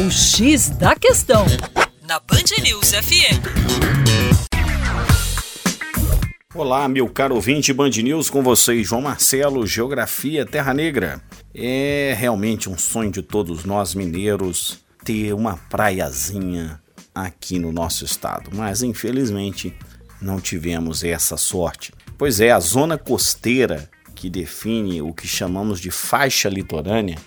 O X da Questão, na Band News FM. Olá, meu caro ouvinte Band News, com vocês, João Marcelo, Geografia Terra Negra. É realmente um sonho de todos nós mineiros ter uma praiazinha aqui no nosso estado, mas infelizmente não tivemos essa sorte. Pois é, a zona costeira que define o que chamamos de faixa litorânea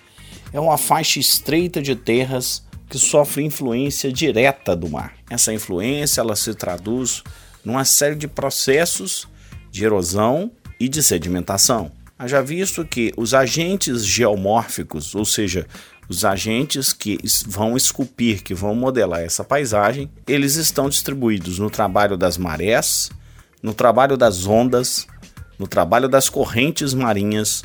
é uma faixa estreita de terras que sofre influência direta do mar. Essa influência ela se traduz numa série de processos de erosão e de sedimentação. Haja visto que os agentes geomórficos, ou seja, os agentes que vão esculpir, que vão modelar essa paisagem, eles estão distribuídos no trabalho das marés, no trabalho das ondas, no trabalho das correntes marinhas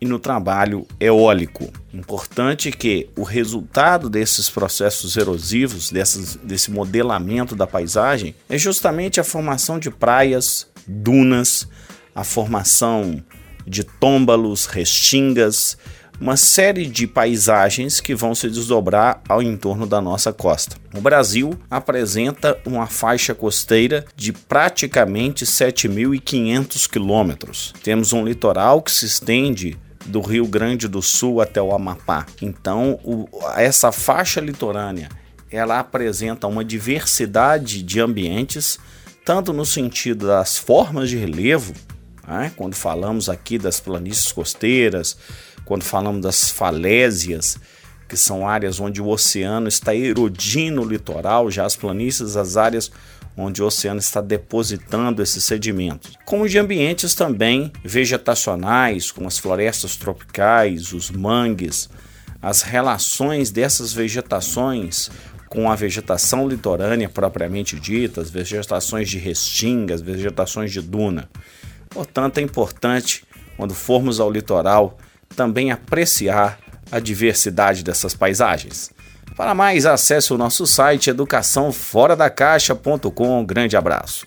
e no trabalho eólico. Importante que o resultado desses processos erosivos, dessas, desse modelamento da paisagem, é justamente a formação de praias, dunas, a formação de tômbalos, restingas, uma série de paisagens que vão se desdobrar ao entorno da nossa costa. O Brasil apresenta uma faixa costeira de praticamente 7.500 quilômetros. Temos um litoral que se estende do Rio Grande do Sul até o Amapá. Então, o, essa faixa litorânea ela apresenta uma diversidade de ambientes, tanto no sentido das formas de relevo, né? quando falamos aqui das planícies costeiras, quando falamos das falésias, que são áreas onde o oceano está erodindo o litoral, já as planícies, as áreas onde o oceano está depositando esses sedimentos. Como de ambientes também vegetacionais, como as florestas tropicais, os mangues, as relações dessas vegetações com a vegetação litorânea propriamente dita, as vegetações de restinga, as vegetações de duna. Portanto, é importante, quando formos ao litoral, também apreciar a diversidade dessas paisagens. Para mais, acesse o nosso site educaçãoforadacaixa.com. Grande abraço.